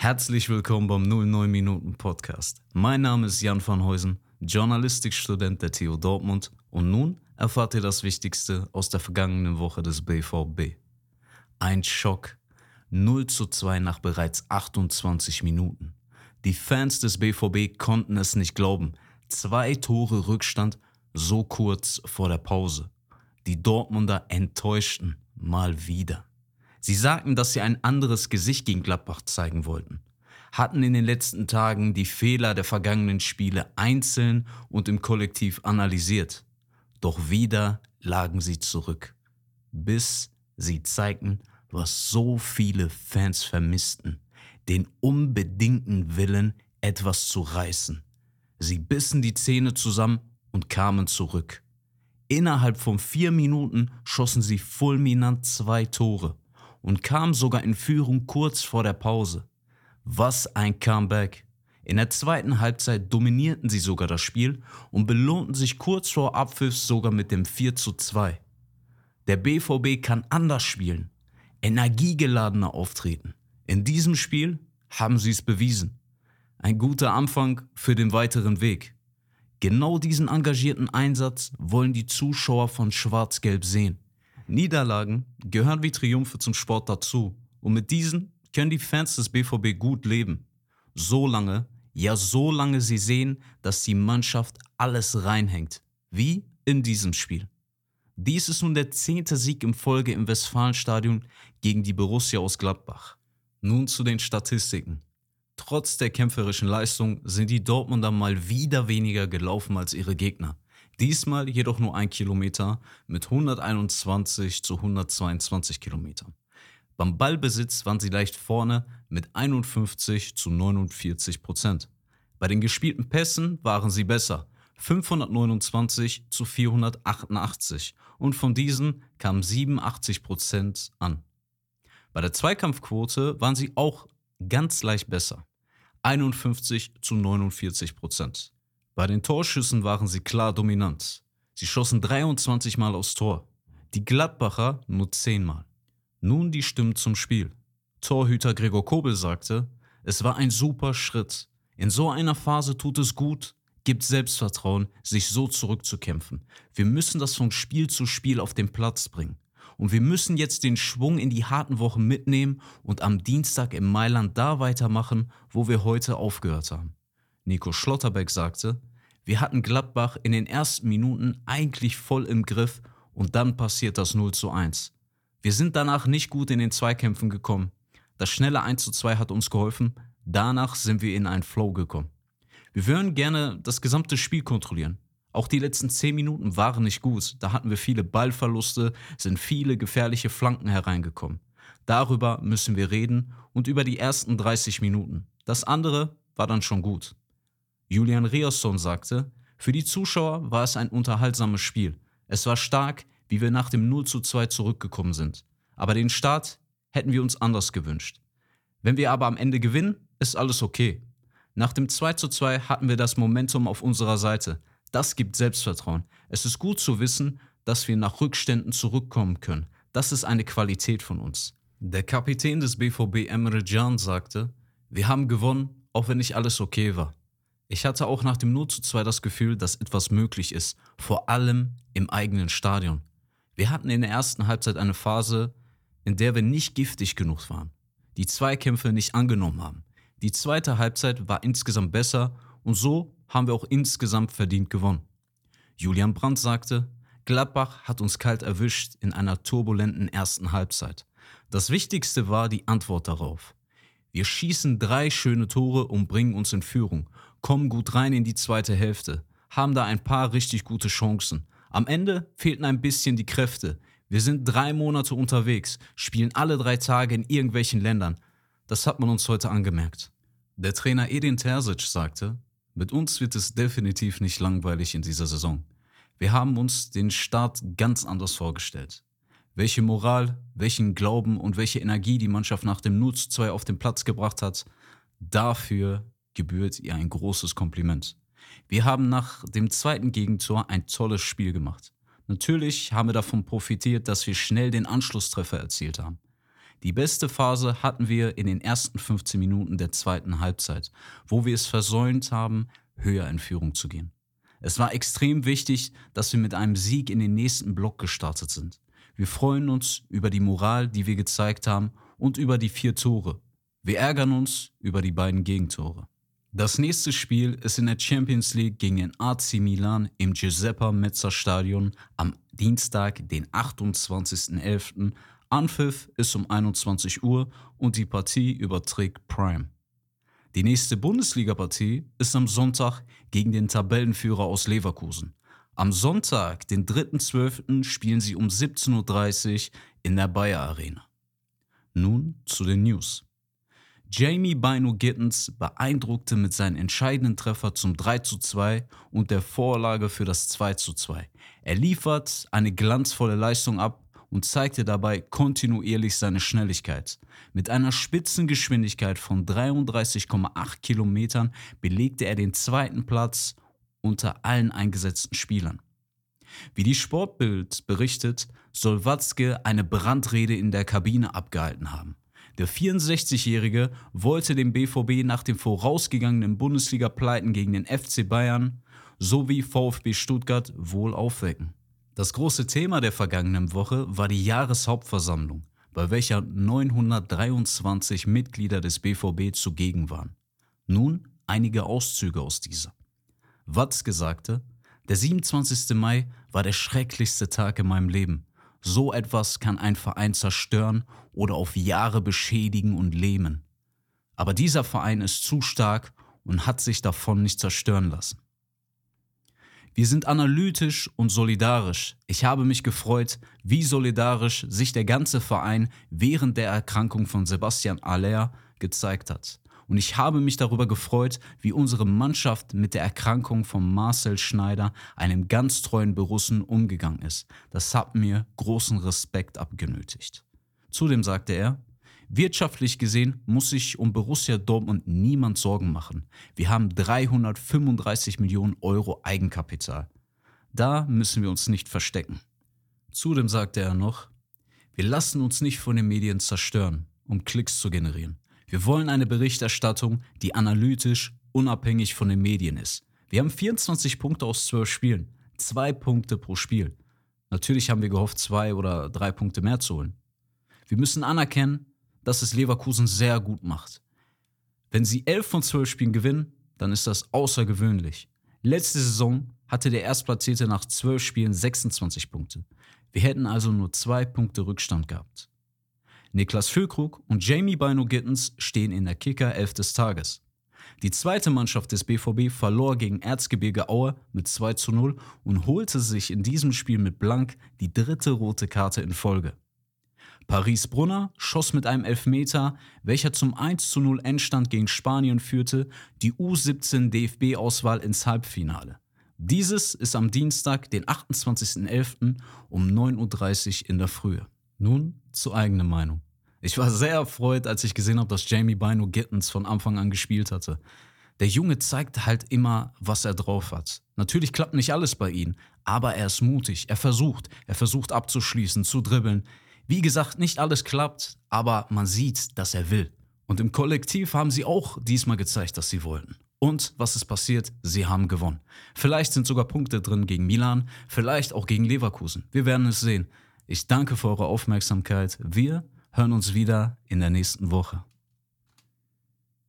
Herzlich willkommen beim 09 Minuten Podcast. Mein Name ist Jan van Heusen, Journalistikstudent der TU Dortmund und nun erfahrt ihr das Wichtigste aus der vergangenen Woche des BVB. Ein Schock. 0 zu 2 nach bereits 28 Minuten. Die Fans des BVB konnten es nicht glauben. Zwei Tore Rückstand so kurz vor der Pause. Die Dortmunder enttäuschten mal wieder. Sie sagten, dass sie ein anderes Gesicht gegen Gladbach zeigen wollten, hatten in den letzten Tagen die Fehler der vergangenen Spiele einzeln und im Kollektiv analysiert. Doch wieder lagen sie zurück, bis sie zeigten, was so viele Fans vermissten, den unbedingten Willen, etwas zu reißen. Sie bissen die Zähne zusammen und kamen zurück. Innerhalb von vier Minuten schossen sie fulminant zwei Tore und kamen sogar in Führung kurz vor der Pause. Was ein Comeback! In der zweiten Halbzeit dominierten sie sogar das Spiel und belohnten sich kurz vor Abpfiff sogar mit dem 4 zu 2. Der BVB kann anders spielen, energiegeladener auftreten. In diesem Spiel haben sie es bewiesen. Ein guter Anfang für den weiteren Weg. Genau diesen engagierten Einsatz wollen die Zuschauer von Schwarz-Gelb sehen. Niederlagen gehören wie Triumphe zum Sport dazu. Und mit diesen können die Fans des BVB gut leben. So lange, ja so lange sie sehen, dass die Mannschaft alles reinhängt. Wie in diesem Spiel. Dies ist nun der zehnte Sieg im Folge im Westfalenstadion gegen die Borussia aus Gladbach. Nun zu den Statistiken. Trotz der kämpferischen Leistung sind die Dortmunder mal wieder weniger gelaufen als ihre Gegner. Diesmal jedoch nur ein Kilometer mit 121 zu 122 Kilometern. Beim Ballbesitz waren sie leicht vorne mit 51 zu 49 Prozent. Bei den gespielten Pässen waren sie besser, 529 zu 488 und von diesen kamen 87 Prozent an. Bei der Zweikampfquote waren sie auch ganz leicht besser. 51 zu 49 Prozent. Bei den Torschüssen waren sie klar dominant. Sie schossen 23 Mal aufs Tor. Die Gladbacher nur 10 Mal. Nun die Stimmen zum Spiel. Torhüter Gregor Kobel sagte, es war ein super Schritt. In so einer Phase tut es gut, gibt Selbstvertrauen, sich so zurückzukämpfen. Wir müssen das von Spiel zu Spiel auf den Platz bringen. Und wir müssen jetzt den Schwung in die harten Wochen mitnehmen und am Dienstag in Mailand da weitermachen, wo wir heute aufgehört haben. Nico Schlotterbeck sagte, wir hatten Gladbach in den ersten Minuten eigentlich voll im Griff und dann passiert das 0 zu 1. Wir sind danach nicht gut in den Zweikämpfen gekommen. Das schnelle 1 zu 2 hat uns geholfen. Danach sind wir in einen Flow gekommen. Wir würden gerne das gesamte Spiel kontrollieren. Auch die letzten 10 Minuten waren nicht gut. Da hatten wir viele Ballverluste, sind viele gefährliche Flanken hereingekommen. Darüber müssen wir reden und über die ersten 30 Minuten. Das andere war dann schon gut. Julian Riosson sagte, für die Zuschauer war es ein unterhaltsames Spiel. Es war stark, wie wir nach dem 0 zu 2 zurückgekommen sind. Aber den Start hätten wir uns anders gewünscht. Wenn wir aber am Ende gewinnen, ist alles okay. Nach dem 2 zu 2 hatten wir das Momentum auf unserer Seite. Das gibt Selbstvertrauen. Es ist gut zu wissen, dass wir nach Rückständen zurückkommen können. Das ist eine Qualität von uns. Der Kapitän des BVB Emre Can sagte, wir haben gewonnen, auch wenn nicht alles okay war. Ich hatte auch nach dem 0 zu 2 das Gefühl, dass etwas möglich ist, vor allem im eigenen Stadion. Wir hatten in der ersten Halbzeit eine Phase, in der wir nicht giftig genug waren, die Zweikämpfe nicht angenommen haben. Die zweite Halbzeit war insgesamt besser und so haben wir auch insgesamt verdient gewonnen. Julian Brandt sagte, Gladbach hat uns kalt erwischt in einer turbulenten ersten Halbzeit. Das Wichtigste war die Antwort darauf. Wir schießen drei schöne Tore und bringen uns in Führung, kommen gut rein in die zweite Hälfte, haben da ein paar richtig gute Chancen. Am Ende fehlten ein bisschen die Kräfte. Wir sind drei Monate unterwegs, spielen alle drei Tage in irgendwelchen Ländern. Das hat man uns heute angemerkt. Der Trainer Edin Terzic sagte, mit uns wird es definitiv nicht langweilig in dieser Saison. Wir haben uns den Start ganz anders vorgestellt. Welche Moral, welchen Glauben und welche Energie die Mannschaft nach dem 0 zu 2 auf den Platz gebracht hat, dafür gebührt ihr ein großes Kompliment. Wir haben nach dem zweiten Gegentor ein tolles Spiel gemacht. Natürlich haben wir davon profitiert, dass wir schnell den Anschlusstreffer erzielt haben. Die beste Phase hatten wir in den ersten 15 Minuten der zweiten Halbzeit, wo wir es versäumt haben, höher in Führung zu gehen. Es war extrem wichtig, dass wir mit einem Sieg in den nächsten Block gestartet sind. Wir freuen uns über die Moral, die wir gezeigt haben und über die vier Tore. Wir ärgern uns über die beiden Gegentore. Das nächste Spiel ist in der Champions League gegen den AC Milan im Giuseppe Mezza Stadion am Dienstag, den 28.11. Anpfiff ist um 21 Uhr und die Partie überträgt Prime. Die nächste Bundesliga-Partie ist am Sonntag gegen den Tabellenführer aus Leverkusen. Am Sonntag, den 3.12., spielen sie um 17.30 Uhr in der Bayer Arena. Nun zu den News. Jamie Bino Gittens beeindruckte mit seinem entscheidenden Treffer zum 3:2 und der Vorlage für das 2:2. Er liefert eine glanzvolle Leistung ab und zeigte dabei kontinuierlich seine Schnelligkeit. Mit einer Spitzengeschwindigkeit von 33,8 Kilometern belegte er den zweiten Platz unter allen eingesetzten Spielern. Wie die Sportbild berichtet, soll Watzke eine Brandrede in der Kabine abgehalten haben. Der 64-Jährige wollte den BVB nach den vorausgegangenen Bundesliga-Pleiten gegen den FC Bayern sowie VfB Stuttgart wohl aufwecken. Das große Thema der vergangenen Woche war die Jahreshauptversammlung, bei welcher 923 Mitglieder des BVB zugegen waren. Nun einige Auszüge aus dieser. Watzke sagte, der 27. Mai war der schrecklichste Tag in meinem Leben. So etwas kann ein Verein zerstören oder auf Jahre beschädigen und lähmen. Aber dieser Verein ist zu stark und hat sich davon nicht zerstören lassen. Wir sind analytisch und solidarisch. Ich habe mich gefreut, wie solidarisch sich der ganze Verein während der Erkrankung von Sebastian Aller gezeigt hat. Und ich habe mich darüber gefreut, wie unsere Mannschaft mit der Erkrankung von Marcel Schneider, einem ganz treuen Borussen, umgegangen ist. Das hat mir großen Respekt abgenötigt. Zudem sagte er, Wirtschaftlich gesehen muss sich um Borussia Dortmund niemand Sorgen machen. Wir haben 335 Millionen Euro Eigenkapital. Da müssen wir uns nicht verstecken. Zudem sagte er noch, wir lassen uns nicht von den Medien zerstören, um Klicks zu generieren. Wir wollen eine Berichterstattung, die analytisch unabhängig von den Medien ist. Wir haben 24 Punkte aus 12 Spielen, zwei Punkte pro Spiel. Natürlich haben wir gehofft, zwei oder drei Punkte mehr zu holen. Wir müssen anerkennen, dass es Leverkusen sehr gut macht. Wenn sie 11 von 12 Spielen gewinnen, dann ist das außergewöhnlich. Letzte Saison hatte der Erstplatzierte nach 12 Spielen 26 Punkte. Wir hätten also nur zwei Punkte Rückstand gehabt. Niklas Füllkrug und Jamie Bino Gittens stehen in der Kicker 11 des Tages. Die zweite Mannschaft des BVB verlor gegen Erzgebirge Aue mit 2 zu 0 und holte sich in diesem Spiel mit Blank die dritte rote Karte in Folge. Paris Brunner schoss mit einem Elfmeter, welcher zum 1 zu 0 Endstand gegen Spanien führte, die U17 DFB-Auswahl ins Halbfinale. Dieses ist am Dienstag, den 28.11. um 9.30 Uhr in der Frühe. Nun zur eigenen Meinung. Ich war sehr erfreut, als ich gesehen habe, dass Jamie Bino Gittens von Anfang an gespielt hatte. Der Junge zeigt halt immer, was er drauf hat. Natürlich klappt nicht alles bei ihm, aber er ist mutig, er versucht, er versucht abzuschließen, zu dribbeln. Wie gesagt, nicht alles klappt, aber man sieht, dass er will. Und im Kollektiv haben sie auch diesmal gezeigt, dass sie wollten. Und was ist passiert? Sie haben gewonnen. Vielleicht sind sogar Punkte drin gegen Milan, vielleicht auch gegen Leverkusen. Wir werden es sehen. Ich danke für eure Aufmerksamkeit. Wir hören uns wieder in der nächsten Woche.